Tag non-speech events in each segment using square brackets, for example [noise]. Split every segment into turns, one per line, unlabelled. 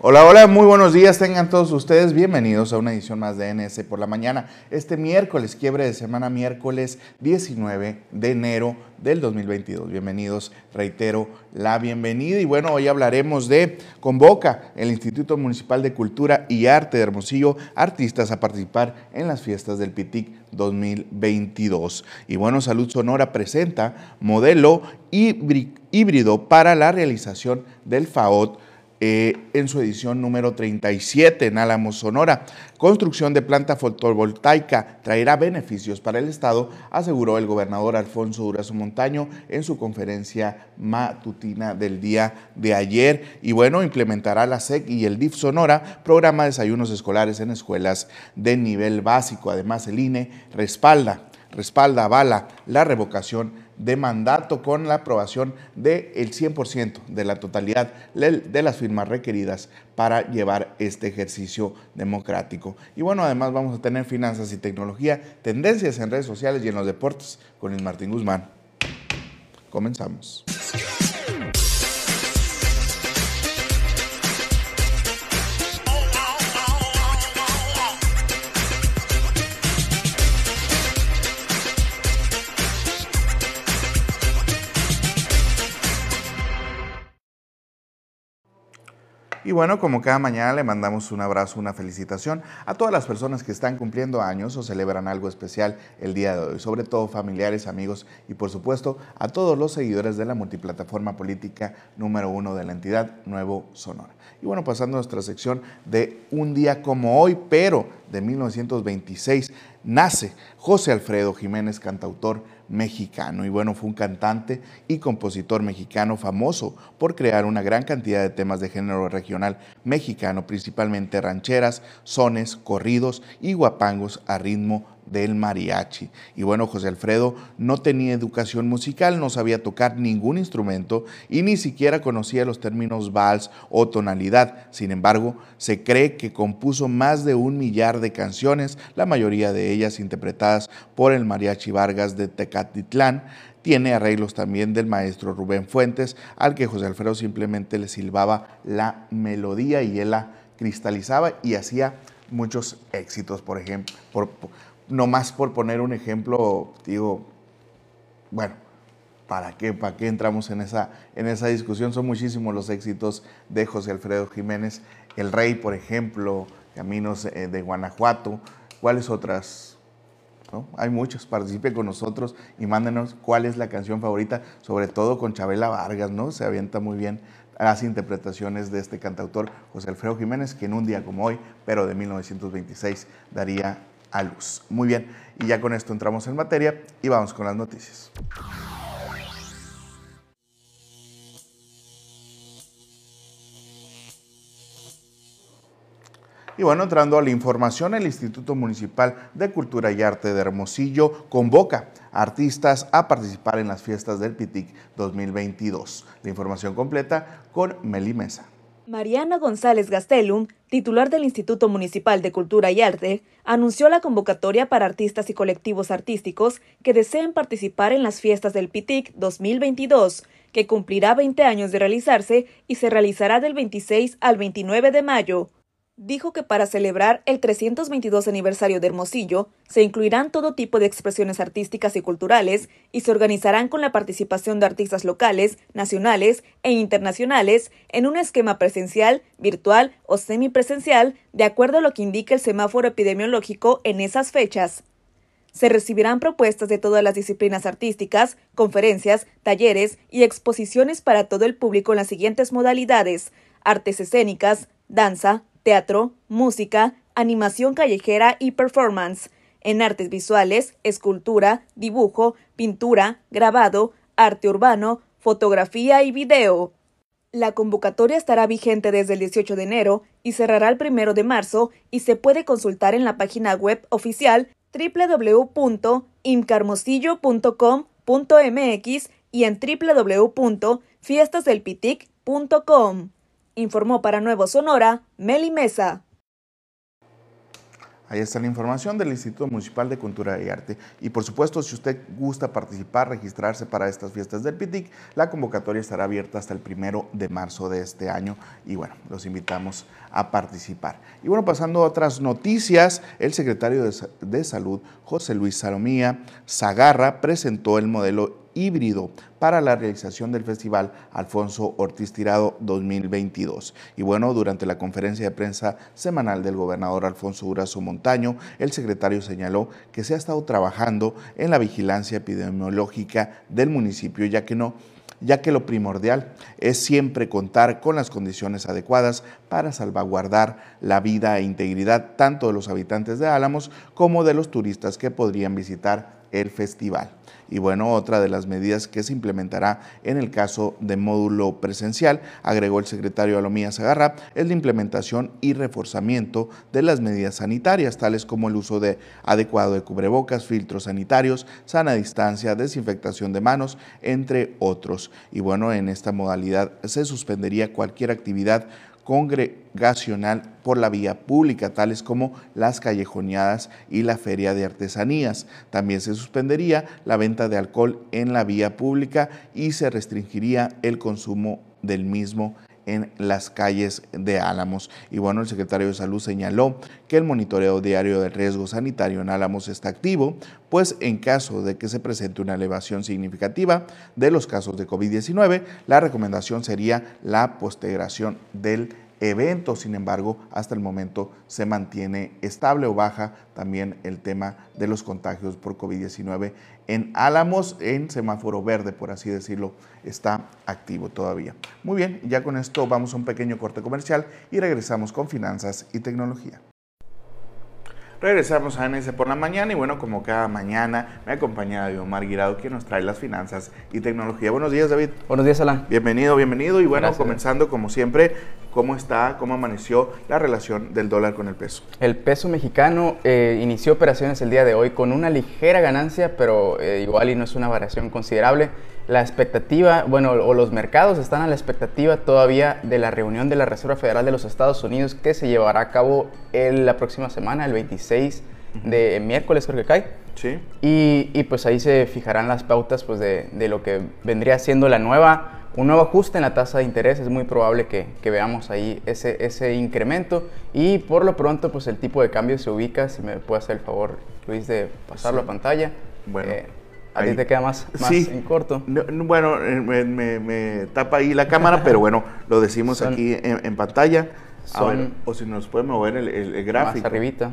Hola, hola, muy buenos días, tengan todos ustedes bienvenidos a una edición más de NS por la mañana. Este miércoles, quiebre de semana, miércoles 19 de enero del 2022. Bienvenidos, reitero la bienvenida y bueno, hoy hablaremos de Convoca el Instituto Municipal de Cultura y Arte de Hermosillo artistas a participar en las fiestas del PITIC 2022. Y bueno, Salud Sonora presenta modelo híbrido para la realización del FAOT eh, en su edición número 37 en Álamos, Sonora. Construcción de planta fotovoltaica traerá beneficios para el Estado, aseguró el gobernador Alfonso Durazo Montaño en su conferencia matutina del día de ayer. Y bueno, implementará la SEC y el DIF Sonora, programa de desayunos escolares en escuelas de nivel básico. Además, el INE respalda, respalda, avala la revocación de mandato con la aprobación del 100% de la totalidad de las firmas requeridas para llevar este ejercicio democrático. Y bueno, además vamos a tener finanzas y tecnología, tendencias en redes sociales y en los deportes con el Martín Guzmán. Comenzamos. Y bueno, como cada mañana le mandamos un abrazo, una felicitación a todas las personas que están cumpliendo años o celebran algo especial el día de hoy, sobre todo familiares, amigos y por supuesto a todos los seguidores de la multiplataforma política número uno de la entidad Nuevo Sonora. Y bueno, pasando a nuestra sección de un día como hoy, pero de 1926, nace José Alfredo Jiménez, cantautor mexicano. Y bueno, fue un cantante y compositor mexicano famoso por crear una gran cantidad de temas de género regional mexicano, principalmente rancheras, sones, corridos y guapangos a ritmo del mariachi. Y bueno, José Alfredo no tenía educación musical, no sabía tocar ningún instrumento y ni siquiera conocía los términos vals o tonalidad. Sin embargo, se cree que compuso más de un millar de canciones, la mayoría de ellas interpretadas por el mariachi Vargas de Tecatitlán. Tiene arreglos también del maestro Rubén Fuentes, al que José Alfredo simplemente le silbaba la melodía y él la cristalizaba y hacía muchos éxitos, por ejemplo, más por poner un ejemplo, digo, bueno, ¿para qué, ¿para qué entramos en esa, en esa discusión? Son muchísimos los éxitos de José Alfredo Jiménez, El Rey, por ejemplo, Caminos eh, de Guanajuato, ¿cuáles otras? Hay muchos, participe con nosotros y mándenos cuál es la canción favorita, sobre todo con Chabela Vargas, ¿no? Se avienta muy bien las interpretaciones de este cantautor José Alfredo Jiménez, que en un día como hoy, pero de 1926, daría a luz. Muy bien, y ya con esto entramos en materia y vamos con las noticias. Y bueno, entrando a la información, el Instituto Municipal de Cultura y Arte de Hermosillo convoca a artistas a participar en las fiestas del PITIC 2022. La información completa con Meli Mesa.
Mariana González Gastelum, titular del Instituto Municipal de Cultura y Arte, anunció la convocatoria para artistas y colectivos artísticos que deseen participar en las fiestas del PITIC 2022, que cumplirá 20 años de realizarse y se realizará del 26 al 29 de mayo dijo que para celebrar el 322 aniversario de Hermosillo se incluirán todo tipo de expresiones artísticas y culturales y se organizarán con la participación de artistas locales, nacionales e internacionales en un esquema presencial, virtual o semipresencial, de acuerdo a lo que indica el semáforo epidemiológico en esas fechas. Se recibirán propuestas de todas las disciplinas artísticas, conferencias, talleres y exposiciones para todo el público en las siguientes modalidades: artes escénicas, danza, teatro, música, animación callejera y performance, en artes visuales, escultura, dibujo, pintura, grabado, arte urbano, fotografía y video. La convocatoria estará vigente desde el 18 de enero y cerrará el 1 de marzo y se puede consultar en la página web oficial www.imcarmosillo.com.mx y en www.fiestasdelpitic.com informó para Nuevo Sonora Meli Mesa.
Ahí está la información del Instituto Municipal de Cultura y Arte. Y por supuesto, si usted gusta participar, registrarse para estas fiestas del PITIC, la convocatoria estará abierta hasta el primero de marzo de este año. Y bueno, los invitamos a participar. Y bueno, pasando a otras noticias, el secretario de, de Salud, José Luis Salomía Zagarra, presentó el modelo híbrido para la realización del Festival Alfonso Ortiz Tirado 2022. Y bueno, durante la conferencia de prensa semanal del gobernador Alfonso Durazo Montaño, el secretario señaló que se ha estado trabajando en la vigilancia epidemiológica del municipio, ya que no ya que lo primordial es siempre contar con las condiciones adecuadas para salvaguardar la vida e integridad tanto de los habitantes de Álamos como de los turistas que podrían visitar el festival. Y bueno, otra de las medidas que se implementará en el caso de módulo presencial, agregó el secretario Alomía Zagarra, es la implementación y reforzamiento de las medidas sanitarias, tales como el uso de adecuado de cubrebocas, filtros sanitarios, sana distancia, desinfectación de manos, entre otros. Y bueno, en esta modalidad se suspendería cualquier actividad congregacional por la vía pública, tales como las callejoneadas y la feria de artesanías. También se suspendería la venta de alcohol en la vía pública y se restringiría el consumo del mismo en las calles de Álamos. Y bueno, el secretario de Salud señaló que el monitoreo diario del riesgo sanitario en Álamos está activo, pues en caso de que se presente una elevación significativa de los casos de COVID-19, la recomendación sería la postergación del evento. Sin embargo, hasta el momento se mantiene estable o baja también el tema de los contagios por COVID-19 en Álamos, en semáforo verde, por así decirlo, está activo todavía. Muy bien, ya con esto vamos a un pequeño corte comercial y regresamos con finanzas y tecnología. Regresamos a NS por la mañana y bueno, como cada mañana me acompaña David Omar Guirado, quien nos trae las finanzas y tecnología. Buenos días, David.
Buenos días, Alan.
Bienvenido, bienvenido. Y bueno, comenzando como siempre, ¿cómo está, cómo amaneció la relación del dólar con el peso?
El peso mexicano eh, inició operaciones el día de hoy con una ligera ganancia, pero eh, igual y no es una variación considerable la expectativa, bueno, o los mercados están a la expectativa todavía de la reunión de la Reserva Federal de los Estados Unidos que se llevará a cabo en la próxima semana, el 26 de miércoles creo que cae.
Sí.
Y, y, pues ahí se fijarán las pautas pues de, de, lo que vendría siendo la nueva, un nuevo ajuste en la tasa de interés. Es muy probable que, que, veamos ahí ese, ese incremento. Y por lo pronto pues el tipo de cambio se ubica, si me puede hacer el favor Luis de pasarlo a pantalla.
Bueno. Eh,
a ti te queda más, más en corto.
bueno, eh, me, tapa ahí la cámara, [laughs] pero bueno, lo decimos aquí en, pantalla. o si nos puede mover el, el, gráfico.
Más arribita.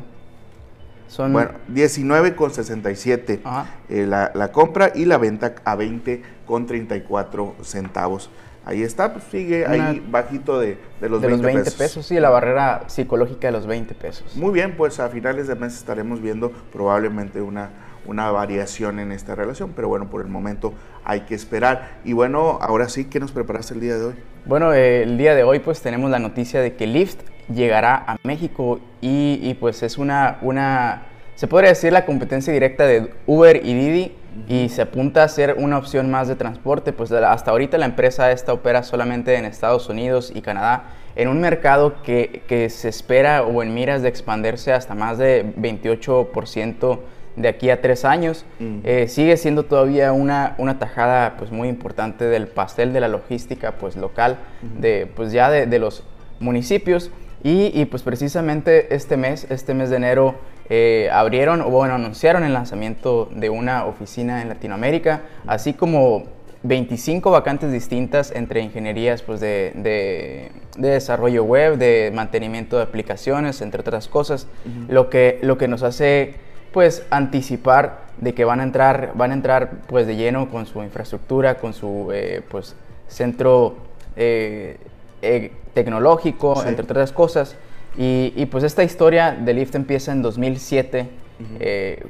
Son... Bueno, 19,67 eh, la, la, compra y la venta a 20,34 centavos. Ahí está, pues sigue ahí bajito de, de los, de 20, los 20 pesos.
Sí, la barrera psicológica de los 20 pesos.
Muy bien, pues a finales de mes estaremos viendo probablemente una una variación en esta relación, pero bueno, por el momento hay que esperar. Y bueno, ahora sí, ¿qué nos preparaste el día de hoy?
Bueno, eh, el día de hoy pues tenemos la noticia de que Lyft llegará a México y, pues es una, una, se podría decir la competencia directa de Uber y Didi y se apunta a ser una opción más de transporte, pues hasta ahorita la empresa esta opera solamente en Estados Unidos y Canadá, en un mercado que, que se espera o en miras de expandirse hasta más de 28% de aquí a tres años. Eh, sigue siendo todavía una, una tajada pues, muy importante del pastel de la logística pues, local, de, pues, ya de, los municipios. Y, pues precisamente este mes, este mes de enero, eh, abrieron o bueno, anunciaron el lanzamiento de una oficina en Latinoamérica, así como 25 vacantes distintas entre ingenierías pues, de, de, desarrollo web, de mantenimiento de aplicaciones, entre otras cosas, lo, que, lo que nos hace pues anticipar de que van a entrar, van a entrar pues de lleno con su infraestructura, con su eh, pues centro eh, eh, tecnológico, entre otras cosas. Y, pues esta historia de Lyft empieza en 2007,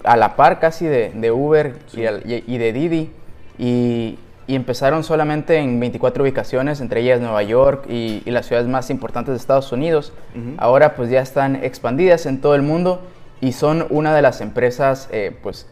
a la par casi de, Uber y, de Didi. Y, empezaron solamente en 24 ubicaciones, entre ellas Nueva York y, las ciudades más importantes de Estados Unidos. Ahora pues ya están expandidas en todo el mundo y son una de las empresas eh, pues,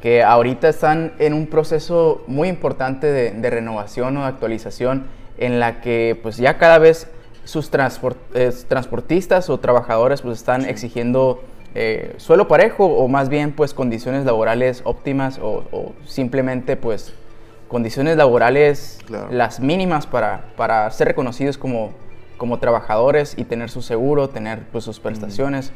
que ahorita están en un proceso muy importante de, renovación o de actualización en la que pues, ya cada vez sus transportistas o trabajadores pues, están exigiendo eh, suelo parejo o más bien pues condiciones laborales óptimas o, simplemente pues condiciones laborales las mínimas para, para ser reconocidos como, como trabajadores y tener su seguro, tener pues sus prestaciones.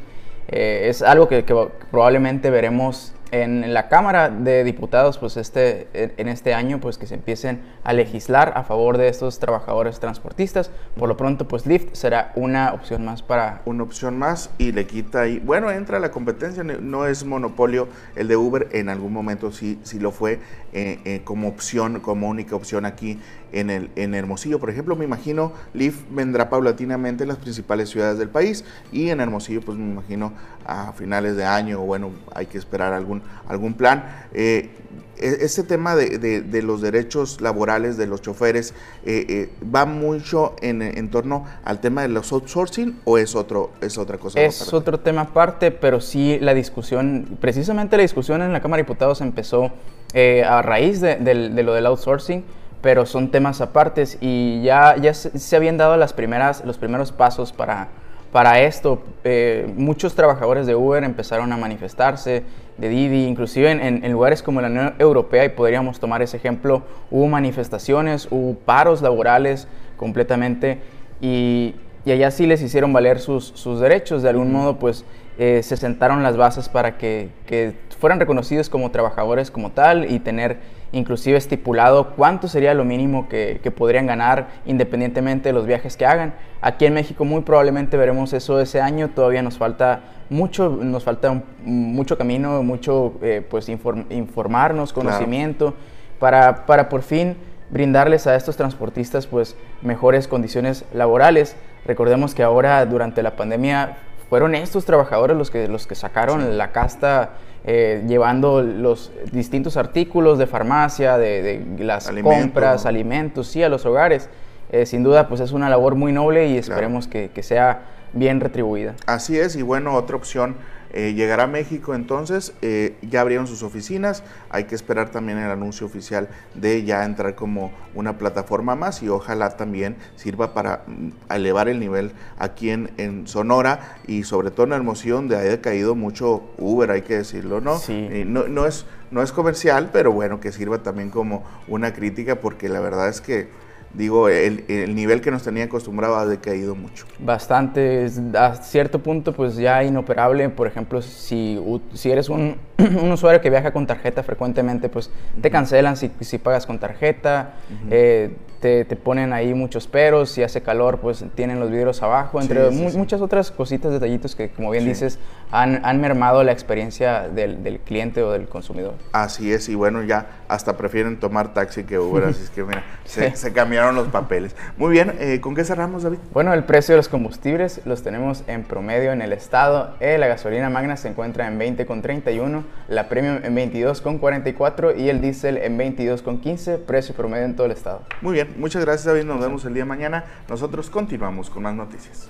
Eh, es algo que, probablemente veremos en, la Cámara de Diputados, pues este, en este año, pues que se empiecen a legislar a favor de estos trabajadores transportistas. Por lo pronto, pues Lyft será una opción más para...
Una opción más y le quita ahí... Bueno, entra la competencia, no es monopolio el de Uber, en algún momento sí, sí lo fue eh, eh, como opción, como única opción aquí en, el, en Hermosillo. Por ejemplo, me imagino Lyft vendrá paulatinamente en las principales ciudades del país y en Hermosillo, pues me imagino a finales de año, bueno, hay que esperar algún, algún plan. Eh, e, este tema de, los derechos laborales de los choferes eh, va mucho en, torno al tema de los outsourcing o es otro es otra cosa
es otro tema aparte pero sí la discusión precisamente la discusión en la cámara de diputados empezó a raíz de, lo del outsourcing pero son temas apartes y ya, ya se, habían dado las primeras, los primeros pasos para, para esto. Eh, muchos trabajadores de Uber empezaron a manifestarse, de Didi, inclusive en, lugares como la Unión Europea, y podríamos tomar ese ejemplo, hubo manifestaciones, hubo paros laborales completamente, y, y allá sí les hicieron valer sus, sus derechos, de algún modo pues eh, se sentaron las bases para que, que fueran reconocidos como trabajadores como tal y tener inclusive estipulado cuánto sería lo mínimo que, podrían ganar independientemente de los viajes que hagan. Aquí en México muy probablemente veremos eso ese año, todavía nos falta mucho, nos falta mucho camino, mucho eh, pues informarnos, conocimiento, para, para por fin brindarles a estos transportistas pues mejores condiciones laborales. Recordemos que ahora durante la pandemia fueron estos trabajadores los que, los que sacaron la casta eh, llevando los distintos artículos de farmacia, de, las compras, alimentos, sí, a los hogares. Eh, sin duda, pues es una labor muy noble y esperemos que, que sea bien retribuida.
Así es, y bueno, otra opción eh, llegará a México entonces, eh, ya abrieron sus oficinas, hay que esperar también el anuncio oficial de ya entrar como una plataforma más y ojalá también sirva para mm, elevar el nivel aquí en, en Sonora y sobre todo en Hermosillo donde haya caído mucho Uber, hay que decirlo, ¿no?
Sí.
no, no, es, no es comercial, pero bueno, que sirva también como una crítica porque la verdad es que digo, el, nivel que nos tenía acostumbrado ha decaído mucho.
Bastante, a cierto punto pues ya inoperable, por ejemplo, si, si eres un, [clears throat] un usuario que viaja con tarjeta frecuentemente, pues te cancelan si, si pagas con tarjeta, eh, te, te, ponen ahí muchos peros, si hace calor pues tienen los vidrios abajo, entre muchas otras cositas, detallitos que como bien dices han, han, mermado la experiencia del, del, cliente o del consumidor.
Así es, y bueno, ya hasta prefieren tomar taxi que Uber, así es que mira, [laughs] se, se cambiaron los papeles. Muy bien, eh, ¿con qué cerramos David?
Bueno, el precio de los combustibles los tenemos en promedio en el estado, eh, la gasolina magna se encuentra en 20,31, la premium en 22,44 y el diésel en 22,15, precio promedio en todo el estado.
Muy bien, muchas gracias David, nos vemos el día de mañana. Nosotros continuamos con más noticias.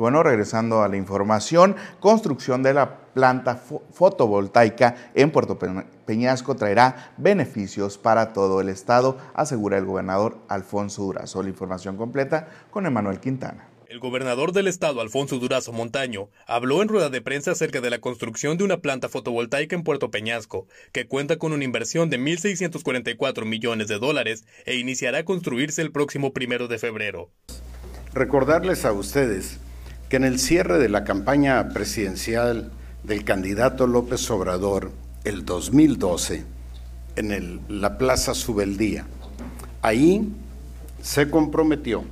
Y bueno, regresando a la información, construcción de la planta fotovoltaica en Puerto Peñasco traerá beneficios para todo el estado, asegura el gobernador Alfonso Durazo. La información completa con Emanuel Quintana.
El gobernador del estado, Alfonso Durazo Montaño, habló en rueda de prensa acerca de la construcción de una planta fotovoltaica en Puerto Peñasco, que cuenta con una inversión de 1.644 millones de dólares e iniciará a construirse el próximo primero de febrero.
Recordarles a ustedes que en el cierre de la campaña presidencial del candidato López Obrador, el 2012, en la Plaza Subeldía, ahí se comprometió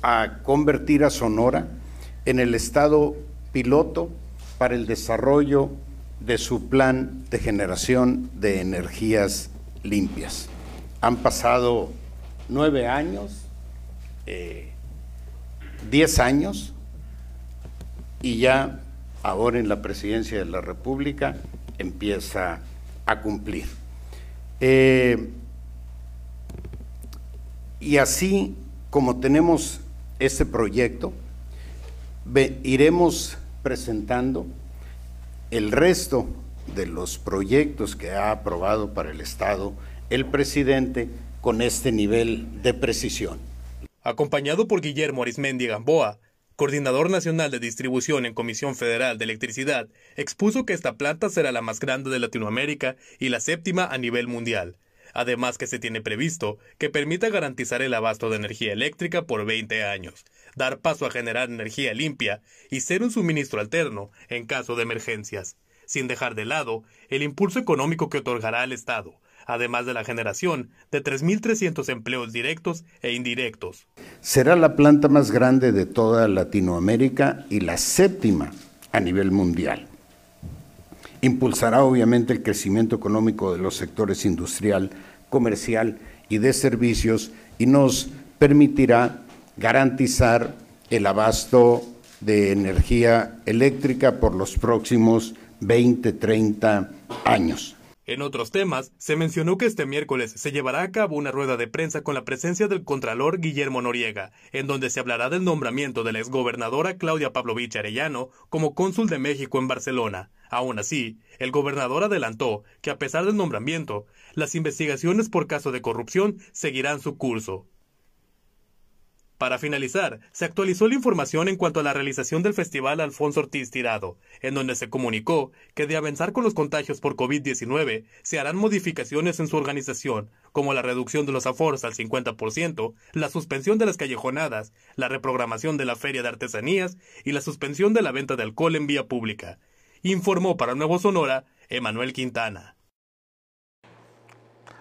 a convertir a Sonora en el estado piloto para el desarrollo de su plan de generación de energías limpias. Han pasado nueve años, eh, 10 años y ya ahora en la presidencia de la República empieza a cumplir. Eh, y así como tenemos este proyecto, iremos presentando el resto de los proyectos que ha aprobado para el Estado el presidente con este nivel de precisión.
Acompañado por Guillermo Arismendi Gamboa, coordinador nacional de distribución en Comisión Federal de Electricidad, expuso que esta planta será la más grande de Latinoamérica y la séptima a nivel mundial. Además que se tiene previsto que permita garantizar el abasto de energía eléctrica por 20 años, dar paso a generar energía limpia y ser un suministro alterno en caso de emergencias, sin dejar de lado el impulso económico que otorgará al Estado, además de la generación de 3.300 empleos directos e indirectos.
Será la planta más grande de toda Latinoamérica y la séptima a nivel mundial. Impulsará obviamente el crecimiento económico de los sectores industrial, comercial y de servicios y nos permitirá garantizar el abasto de energía eléctrica por los próximos 20, 30 años.
En otros temas, se mencionó que este miércoles se llevará a cabo una rueda de prensa con la presencia del Contralor Guillermo Noriega, en donde se hablará del nombramiento de la exgobernadora Claudia Pavlovich Arellano como cónsul de México en Barcelona. Aún así, el gobernador adelantó que a pesar del nombramiento, las investigaciones por caso de corrupción seguirán su curso. Para finalizar, se actualizó la información en cuanto a la realización del Festival Alfonso Ortiz Tirado, en donde se comunicó que de avanzar con los contagios por COVID-19 se harán modificaciones en su organización, como la reducción de los aforos al 50%, la suspensión de las callejonadas, la reprogramación de la feria de artesanías y la suspensión de la venta de alcohol en vía pública. Informó para Nuevo Sonora Emanuel Quintana.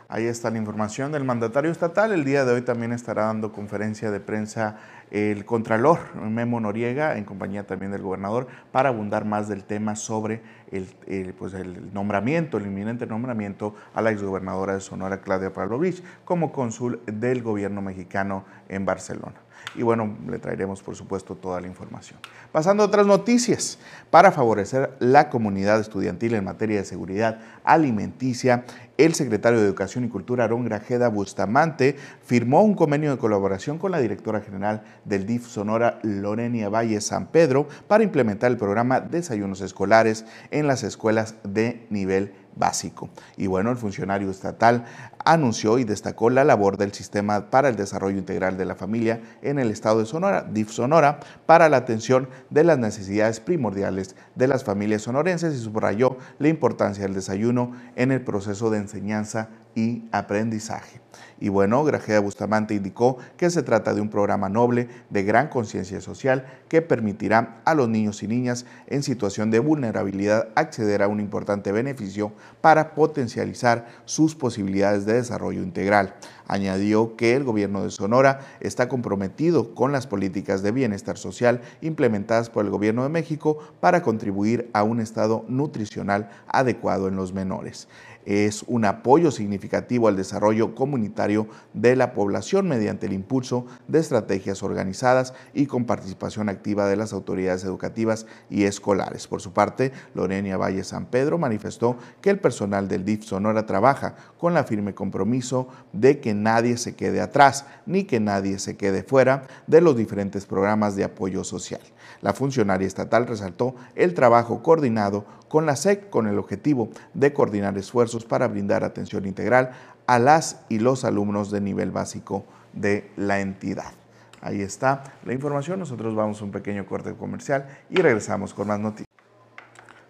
Ahí está la información del mandatario estatal. El día de hoy también estará dando conferencia de prensa el Contralor Memo Noriega, en compañía también del gobernador, para abundar más del tema sobre el, pues el nombramiento, el inminente nombramiento a la exgobernadora de Sonora, Claudia Pavlovich, como cónsul del gobierno mexicano en Barcelona y bueno, le traeremos por supuesto toda la información. Pasando a otras noticias, para favorecer la comunidad estudiantil en materia de seguridad alimenticia, el secretario de Educación y Cultura, Aarón Grajeda Bustamante, firmó un convenio de colaboración con la directora general del DIF Sonora, Lorenia Valle San Pedro, para implementar el programa Desayunos Escolares en las escuelas de nivel básico. Y bueno, el funcionario estatal anunció y destacó la labor del Sistema para el Desarrollo Integral de la Familia en el Estado de Sonora, DIF Sonora, para la atención de las necesidades primordiales de las familias sonorenses y subrayó la importancia del desayuno en el proceso de enseñanza y aprendizaje. Y bueno, Grajeda Bustamante indicó que se trata de un programa noble de gran conciencia social que permitirá a los niños y niñas en situación de vulnerabilidad acceder a un importante beneficio para potencializar sus posibilidades de desarrollo integral. Añadió que el gobierno de Sonora está comprometido con las políticas de bienestar social implementadas por el gobierno de México para contribuir a un estado nutricional adecuado en los menores es un apoyo significativo al desarrollo comunitario de la población mediante el impulso de estrategias organizadas y con participación activa de las autoridades educativas y escolares. Por su parte, Lorenia Valle San Pedro manifestó que el personal del DIF Sonora trabaja con la firme compromiso de que nadie se quede atrás ni que nadie se quede fuera de los diferentes programas de apoyo social. La funcionaria estatal resaltó el trabajo coordinado con la SEC con el objetivo de coordinar esfuerzos para brindar atención integral a las y los alumnos de nivel básico de la entidad. Ahí está la información. Nosotros vamos a un pequeño corte comercial y regresamos con más noticias.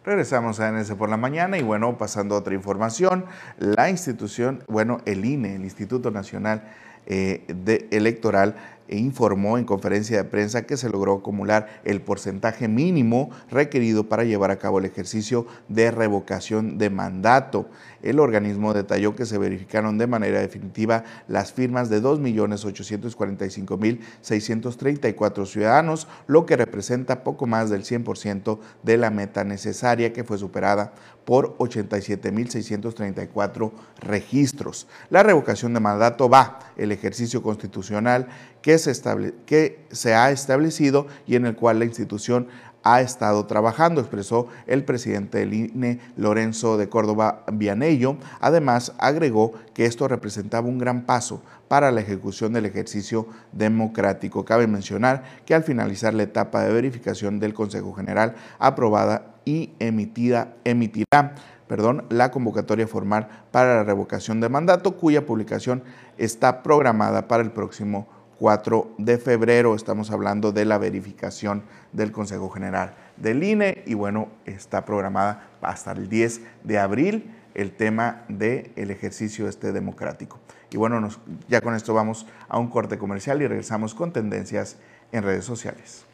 Regresamos a NS por la mañana y bueno, pasando a otra información, la institución, bueno, el INE, el Instituto Nacional eh, de Electoral, e informó en conferencia de prensa que se logró acumular el porcentaje mínimo requerido para llevar a cabo el ejercicio de revocación de mandato. El organismo detalló que se verificaron de manera definitiva las firmas de 2.845.634 ciudadanos, lo que representa poco más del 100% de la meta necesaria que fue superada por 87.634 registros. La revocación de mandato va el ejercicio constitucional que se, que se ha establecido y en el cual la institución ha estado trabajando, expresó el presidente del INE, Lorenzo de Córdoba Vianello. Además, agregó que esto representaba un gran paso para la ejecución del ejercicio democrático. Cabe mencionar que al finalizar la etapa de verificación del Consejo General aprobada y emitida, emitirá perdón, la convocatoria formal para la revocación de mandato, cuya publicación está programada para el próximo 4 de febrero. Estamos hablando de la verificación del Consejo General del INE y bueno, está programada hasta el 10 de abril el tema del el ejercicio este democrático. Y bueno, ya con esto vamos a un corte comercial y regresamos con tendencias en redes sociales.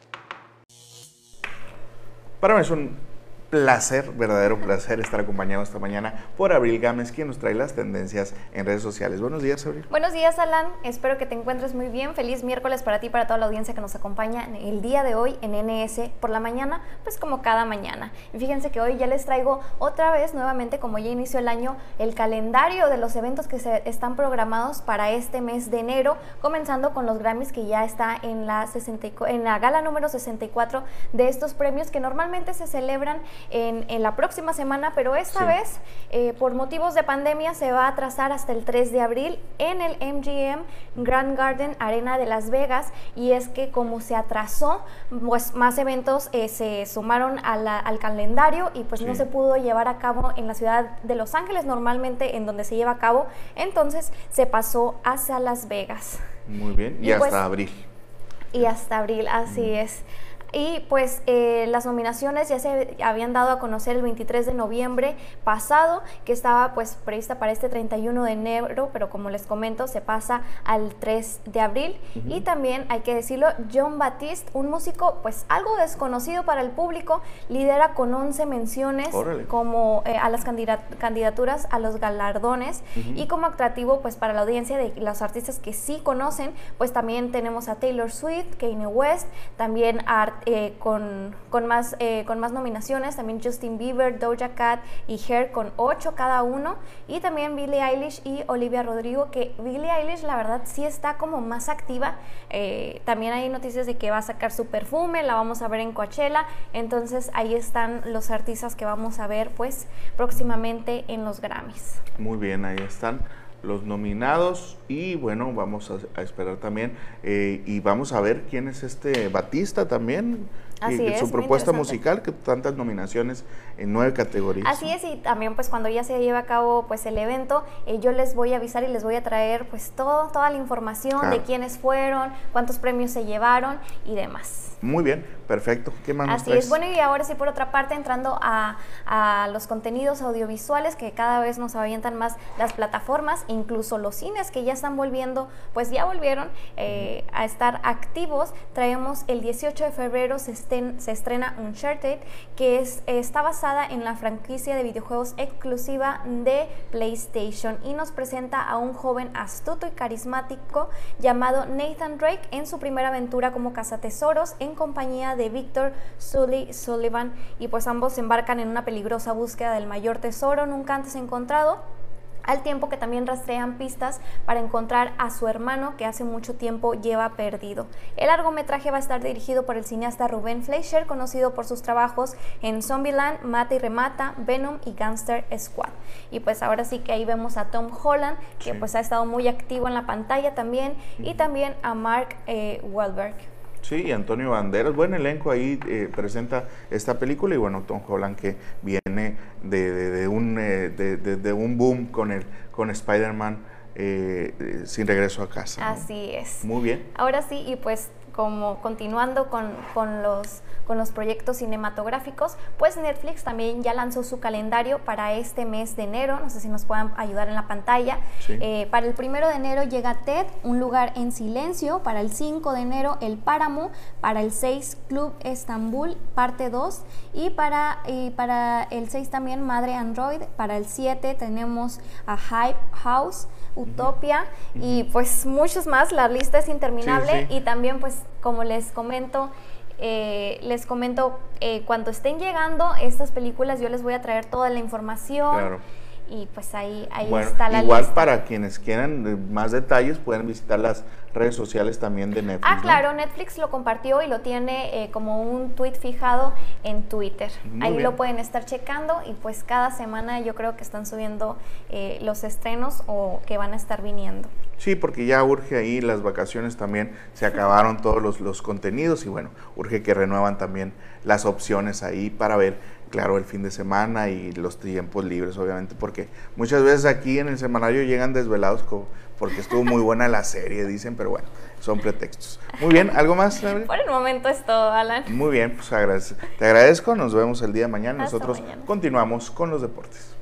Para mí es un placer, verdadero placer estar acompañado esta mañana por Abril Gámez, quien nos trae las tendencias en redes sociales. Buenos días, Abril.
Buenos días, Alan. Espero que te encuentres muy bien. Feliz miércoles para ti y para toda la audiencia que nos acompaña el día de hoy en NS por la mañana, pues como cada mañana. Y fíjense que hoy ya les traigo otra vez, nuevamente, como ya inició el año, el calendario de los eventos que se están programados para este mes de enero, comenzando con los Grammys que ya está en la, 60, en la gala número 64 de estos premios que normalmente se celebran en, la próxima semana, pero esta vez, eh, por motivos de pandemia, se va a trazar hasta el 3 de abril en el MGM Grand Garden Arena de Las Vegas. Y es que como se atrasó, pues más eventos eh, se sumaron al calendario y pues no se pudo llevar a cabo en la ciudad de Los Ángeles, normalmente en donde se lleva a cabo. Entonces se pasó hacia Las Vegas.
Muy bien, y, hasta pues abril.
Y hasta abril, así es. Y pues eh, las nominaciones ya se habían dado a conocer el 23 de noviembre pasado, que estaba pues prevista para este 31 de enero, pero como les comento, se pasa al 3 de abril. Y también hay que decirlo, John Batiste, un músico pues algo desconocido para el público, lidera con 11 menciones como eh, a las candidaturas a los galardones. Y como atractivo pues para la audiencia de los artistas que sí conocen, pues también tenemos a Taylor Swift, Kanye West, también a eh, con, con, más, eh, con más nominaciones, también Justin Bieber, Doja Cat y Hair con ocho cada uno, y también Billie Eilish y Olivia Rodrigo, que Billie Eilish la verdad sí está como más activa, eh, también hay noticias de que va a sacar su perfume, la vamos a ver en Coachella, entonces ahí están los artistas que vamos a ver pues próximamente en los Grammys.
Muy bien, ahí están los nominados y bueno, vamos a, esperar también eh, y vamos a ver quién es este Batista también.
Así
y, su propuesta musical, que tantas nominaciones en nueve categorías.
Así es, y también pues cuando ya se lleve a cabo pues el evento, eh, yo les voy a avisar y les voy a traer pues todo, toda la información de quiénes fueron, cuántos premios se llevaron y demás.
Muy bien, perfecto. ¿Qué más
Así es. Bueno, y ahora sí, por otra parte, entrando a, los contenidos audiovisuales que cada vez nos avientan más las plataformas, incluso los cines que ya están volviendo, pues ya volvieron eh, a estar activos. Traemos el 18 de febrero se, se estrena Uncharted, que es, está basada en la franquicia de videojuegos exclusiva de PlayStation y nos presenta a un joven astuto y carismático llamado Nathan Drake en su primera aventura como cazatesoros en compañía de Victor Sully Sullivan. Y pues ambos se embarcan en una peligrosa búsqueda del mayor tesoro nunca antes encontrado al tiempo que también rastrean pistas para encontrar a su hermano que hace mucho tiempo lleva perdido. El largometraje va a estar dirigido por el cineasta Ruben Fleischer, conocido por sus trabajos en Zombieland, Mata y Remata, Venom y Gangster Squad. Y pues ahora sí que ahí vemos a Tom Holland, que pues ha estado muy activo en la pantalla también, y también a Mark eh, Wahlberg.
Sí, Antonio Banderas, buen elenco ahí eh, presenta esta película y bueno, Tom Holland que viene de, un, eh, de, un boom con, el, con Spider-Man eh, sin regreso a casa.
Así es.
Muy bien.
Ahora sí, y pues como continuando con, con los con los proyectos cinematográficos, pues Netflix también ya lanzó su calendario para este mes de enero, no sé si nos puedan ayudar en la pantalla. Eh, para el primero de enero llega TED, Un lugar en silencio, para el 5 de enero El Páramo, para el 6 Club Estambul, parte 2, y para, y para el 6 también Madre Android, para el 7 tenemos a Hype House, Utopia y pues muchos más, la lista es interminable y también pues como les comento, eh, les comento, eh, cuando estén llegando estas películas, yo les voy a traer toda la información. Y pues ahí, ahí
Bueno,
está la
igual
lista.
para quienes quieran eh, más detalles pueden visitar las redes sociales también de Netflix.
Ah,
¿no?
claro, Netflix lo compartió y lo tiene eh, como un tweet fijado en Twitter.
Muy
Ahí
bien.
lo pueden estar checando y pues cada semana yo creo que están subiendo eh, los estrenos o que van a estar viniendo.
Sí, porque ya urge ahí las vacaciones también, se acabaron todos los, los contenidos y bueno, urge que renuevan también las opciones ahí para ver, claro, el fin de semana y los tiempos libres, obviamente, porque muchas veces aquí en el semanario llegan desvelados porque estuvo muy buena la serie, dicen, pero bueno, son pretextos. Muy bien, ¿algo más?
Por el momento es todo, Alan.
Muy bien, pues te agradezco, nos vemos el día de mañana,
Hasta
nosotros
mañana.
continuamos con los deportes.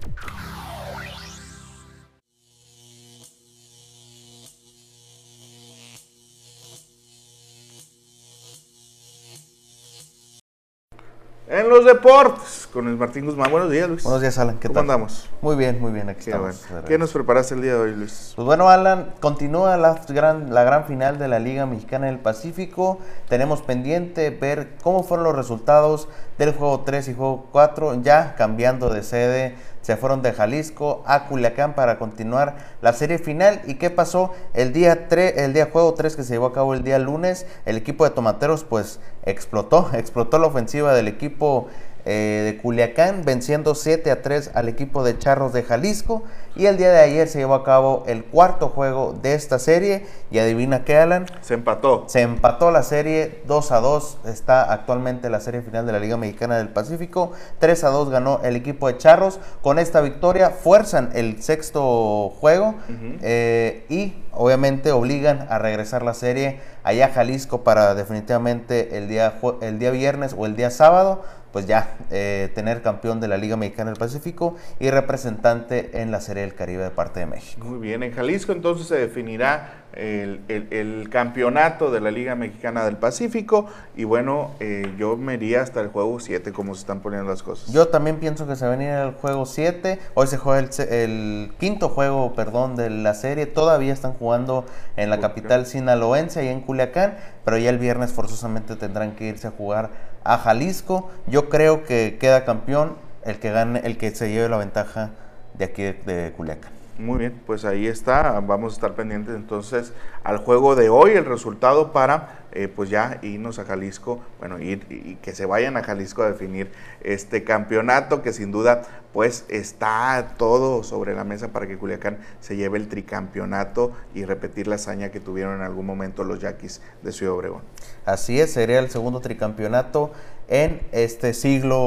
En los deportes, con el Martín Guzmán. Buenos días, Luis.
Buenos días, Alan. ¿Qué
¿Cómo
tal?
andamos?
Muy bien, muy bien. Aquí
Qué
estamos.
bueno. ¿Qué nos preparaste el día de hoy, Luis?
Pues bueno, Alan, continúa la gran, la gran final de la Liga Mexicana del Pacífico. Tenemos pendiente ver cómo fueron los resultados del juego 3 y juego 4, ya cambiando de sede. Se fueron de Jalisco a Culiacán para continuar la serie final. ¿Y qué pasó? El día 3, el día juego 3 que se llevó a cabo el día lunes, el equipo de Tomateros pues explotó, [laughs] explotó la ofensiva del equipo eh, de Culiacán, venciendo 7 a 3 al equipo de Charros de Jalisco. Y el día de ayer se llevó a cabo el cuarto juego de esta serie. Y adivina qué, Alan.
Se empató.
Se empató la serie 2 a 2. Está actualmente la serie final de la Liga Mexicana del Pacífico. 3 a 2 ganó el equipo de Charros. Con esta victoria fuerzan el sexto juego eh, y obviamente obligan a regresar la serie allá a Jalisco para definitivamente el día, el día viernes o el día sábado. Pues ya eh, tener campeón de la Liga Mexicana del Pacífico y representante en la Serie del Caribe de parte de México.
Muy bien, en Jalisco entonces se definirá el, el- el campeonato de la Liga Mexicana del Pacífico y bueno, eh, yo me iría hasta el juego 7 como se están poniendo las cosas.
Yo también pienso que se va a venir el juego 7. Hoy se juega el, el quinto juego, perdón, de la serie. Todavía están jugando en la capital sinaloense y en Culiacán, pero ya el viernes forzosamente tendrán que irse a jugar a Jalisco. Yo creo que queda campeón el que gane, el que se lleve la ventaja de aquí de, de Culiacán.
Muy bien, pues ahí está, vamos a estar pendientes entonces al juego de hoy, el resultado para eh, pues ya irnos a Jalisco, bueno, ir y que se vayan a Jalisco a definir este campeonato que sin duda pues está todo sobre la mesa para que Culiacán se lleve el tricampeonato y repetir la hazaña que tuvieron en algún momento los Yaquis de Ciudad Obregón.
Así es, sería el segundo tricampeonato en este siglo,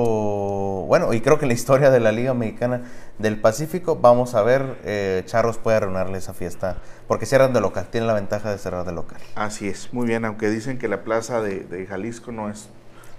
bueno, y creo que en la historia de la Liga Mexicana del Pacífico. Vamos a ver, eh, Charros puede arruinarle esa fiesta, porque cierran de local, tienen la ventaja de cerrar de local.
Así es, muy bien, aunque dicen que la plaza de, de Jalisco no es,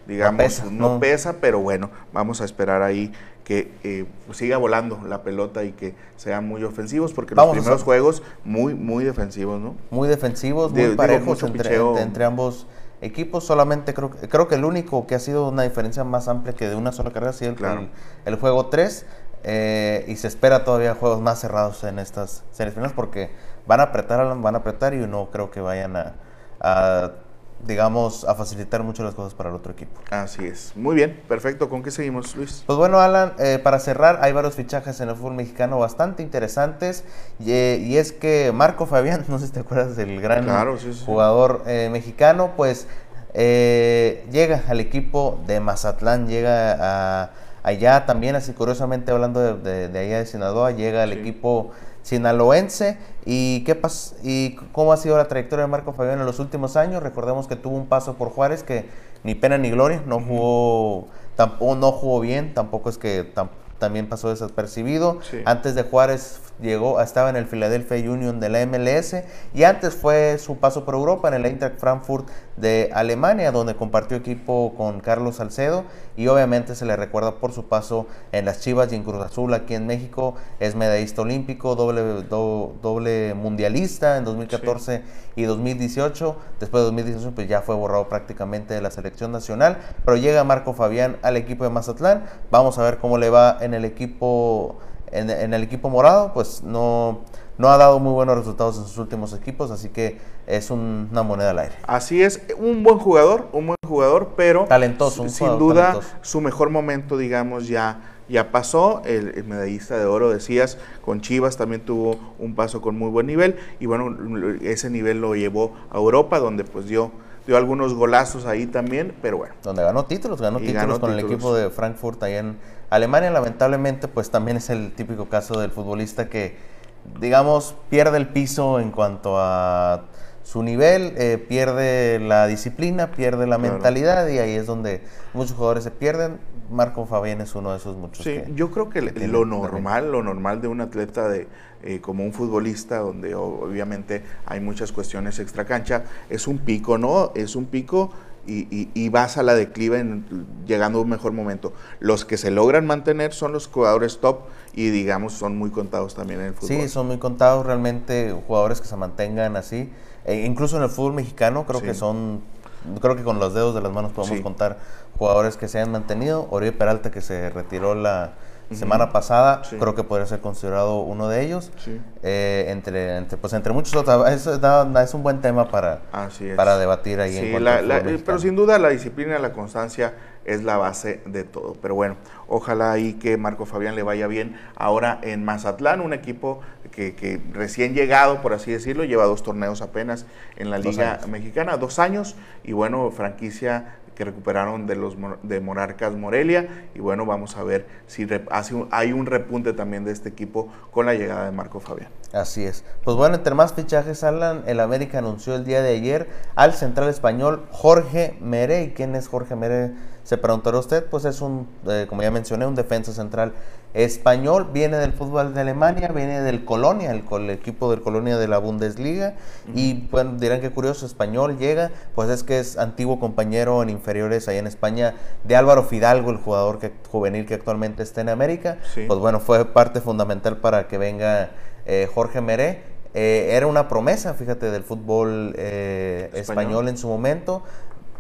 digamos,
pesa,
no
no.
pesa, pero bueno, vamos a esperar ahí que eh, siga volando la pelota y que sean muy ofensivos, porque
Vamos
los primeros juegos muy, muy defensivos, ¿no?
Muy defensivos, muy parejos entre ambos equipos. Solamente creo, que- creo que el único que ha sido una diferencia más amplia que de una sola carrera ha sido el,
Claro.
el- el juego 3. eh, y se espera todavía juegos más cerrados en estas series finales porque van a apretar, van a apretar y no creo que vayan a, a, digamos, a facilitar mucho las cosas para el otro equipo.
Así es. Muy bien, perfecto. ¿Con qué seguimos, Luis?
Pues bueno, Alan, eh, para cerrar, hay varios fichajes en el fútbol mexicano bastante interesantes. Y, eh, y es que Marco Fabián, [laughs] no sé si te acuerdas del gran
Claro, sí, sí, sí.
jugador eh, mexicano, pues eh, llega al equipo de Mazatlán, llega a, allá también, así curiosamente hablando de, de- de allá de Sinaloa, llega al
Sí.
equipo sinaloense. ¿Y qué pas y cómo ha sido la trayectoria de Marco Fabián en los últimos años? Recordemos que tuvo un paso por Juárez que ni pena ni gloria, no jugó, tampoco no jugó bien, tampoco es que tam- también pasó desapercibido.
Sí.
Antes de Juárez llegó, estaba en el Philadelphia Union de la MLS y antes fue su paso por Europa en el Eintracht Frankfurt de Alemania, donde compartió equipo con Carlos Salcedo y obviamente se le recuerda por su paso en las Chivas y en Cruz Azul aquí en México. Es medallista olímpico, doble, do- doble mundialista en 2014 y 2018. Después de 2018 pues ya fue borrado prácticamente de la selección nacional, pero llega Marco Fabián al equipo de Mazatlán. Vamos a ver cómo le va en el equipo en, en el equipo morado, pues no, no ha dado muy buenos resultados en sus últimos equipos, así que es un- una moneda al aire.
Así es, un buen jugador, un buen jugador, pero
Talentoso, un
sin
jugador
duda
talentoso.
su mejor momento, digamos, ya ya pasó, el, medallista de oro decías, con Chivas también tuvo un paso con muy buen nivel y bueno, ese nivel lo llevó a Europa donde pues dio dio algunos golazos ahí también, pero bueno.
Donde ganó títulos, ganó títulos con el equipo de Frankfurt ahí en Alemania. Lamentablemente, pues también es el típico caso del futbolista que, digamos, pierde el piso en cuanto a su nivel, eh, pierde la disciplina, pierde la mentalidad y ahí es donde muchos jugadores se pierden. Marco Fabián es uno de esos muchos.
Sí, yo creo que lo normal, lo normal de un atleta de eh, como un futbolista, donde obviamente hay muchas cuestiones extra cancha, es un pico, ¿no? Es un pico y, y, vas a la declive en, llegando a un mejor momento. Los que se logran mantener son los jugadores top y digamos son muy contados también en el fútbol.
Sí, son muy contados realmente jugadores que se mantengan así. E incluso en el fútbol mexicano creo que son, creo que con los dedos de las manos podemos contar jugadores que se han mantenido. Oribe Peralta que se retiró la semana pasada, creo que podría ser considerado uno de ellos. Eh, entre, entre, pues entre muchos otros, es, es un buen tema para, para debatir ahí.
En pero sin duda la disciplina, la constancia es la base de todo. Pero bueno, ojalá ahí que Marco Fabián le vaya bien ahora en Mazatlán, un equipo que, que recién llegado, por así decirlo, lleva dos torneos apenas en la Liga Mexicana, dos años, y bueno, franquicia que recuperaron de los de Monarcas Morelia y bueno, vamos a ver si hay un repunte también de este equipo con la llegada de Marco Fabián.
Así es. Pues bueno, entre más fichajes, Alan, el América anunció el día de ayer al central español Jorge Mere. ¿Y quién es Jorge Mere? Se preguntará usted, pues es un, eh, como ya mencioné, un defensa central español, viene del fútbol de Alemania, viene del Colonia, el, equipo del Colonia de la Bundesliga, y bueno, dirán que curioso, español llega, pues es que es antiguo compañero en inferiores ahí en España de Álvaro Fidalgo, el jugador que, juvenil que actualmente está en América, pues bueno, fue parte fundamental para que venga eh, Jorge Meré. Eh, era una promesa, fíjate, del fútbol español en su momento.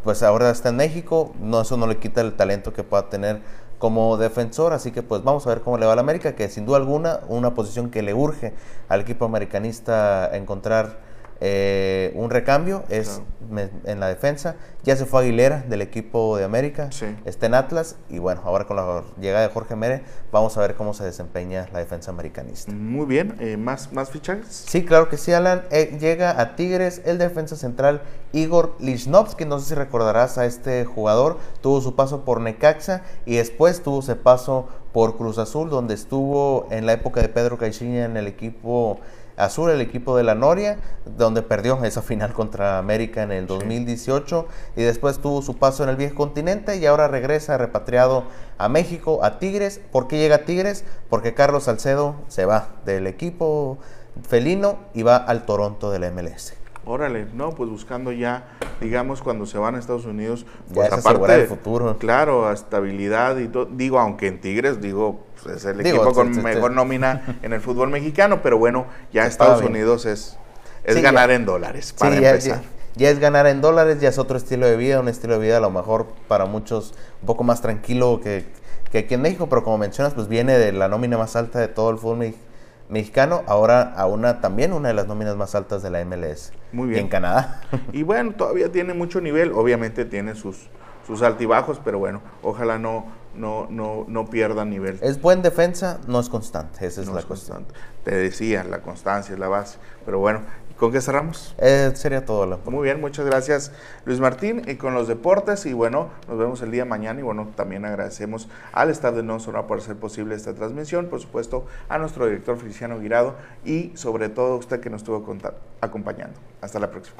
Pues ahora está en México, no, eso no le quita el talento que pueda tener como defensor, así que pues vamos a ver cómo le va a la América, que sin duda alguna una posición que le urge al equipo americanista encontrar eh, un recambio es en la defensa. Ya se fue Aguilera del equipo de América, está en Atlas y bueno, ahora con la llegada de Jorge Mere vamos a ver cómo se desempeña la defensa americanista.
Muy bien, eh, ¿más, ¿más fichajes?
Sí, claro que sí, Alan. Eh, llega a Tigres el defensa central Igor Lichnowsky, no sé si recordarás a este jugador, tuvo su paso por Necaxa y después tuvo su paso por Cruz Azul, donde estuvo en la época de Pedro Caixinha en el equipo Azul, el equipo de la Noria, donde perdió esa final contra América en el 2018 y después tuvo su paso en el viejo continente y ahora regresa repatriado a México, a Tigres. ¿Por qué llega a Tigres? Porque Carlos Salcedo se va del equipo felino y va al Toronto del MLS.
Órale, no, pues buscando ya, digamos, cuando se van a Estados Unidos, pues aparte del futuro. Claro, estabilidad y todo. Digo, aunque en Tigres, digo, es el equipo con mejor nómina en el fútbol mexicano, pero bueno, ya Estados Unidos es, es ganar en dólares, para empezar.
Ya, es ganar en dólares, ya es otro estilo de vida, un estilo de vida a lo mejor para muchos un poco más tranquilo que, que aquí en México, pero como mencionas, pues viene de la nómina más alta de todo el fútbol mexicano mexicano, ahora a una también una de las nóminas más altas de la MLS.
Muy bien.
en Canadá.
Y bueno, todavía tiene mucho nivel, obviamente tiene sus, sus altibajos, pero bueno, ojalá no, no, no, no pierda nivel.
Es buen defensa, no es constante, esa es la constante.
Te decía, la constancia es la base, pero bueno, ¿Con qué cerramos?
Eh, sería todo. La...
Muy bien, muchas gracias Luis Martín y con los deportes y bueno, nos vemos el día mañana y bueno, también agradecemos al staff de No por hacer posible esta transmisión, por supuesto a nuestro director Feliciano Guirado y sobre todo a usted que nos estuvo acompañando. Hasta la próxima.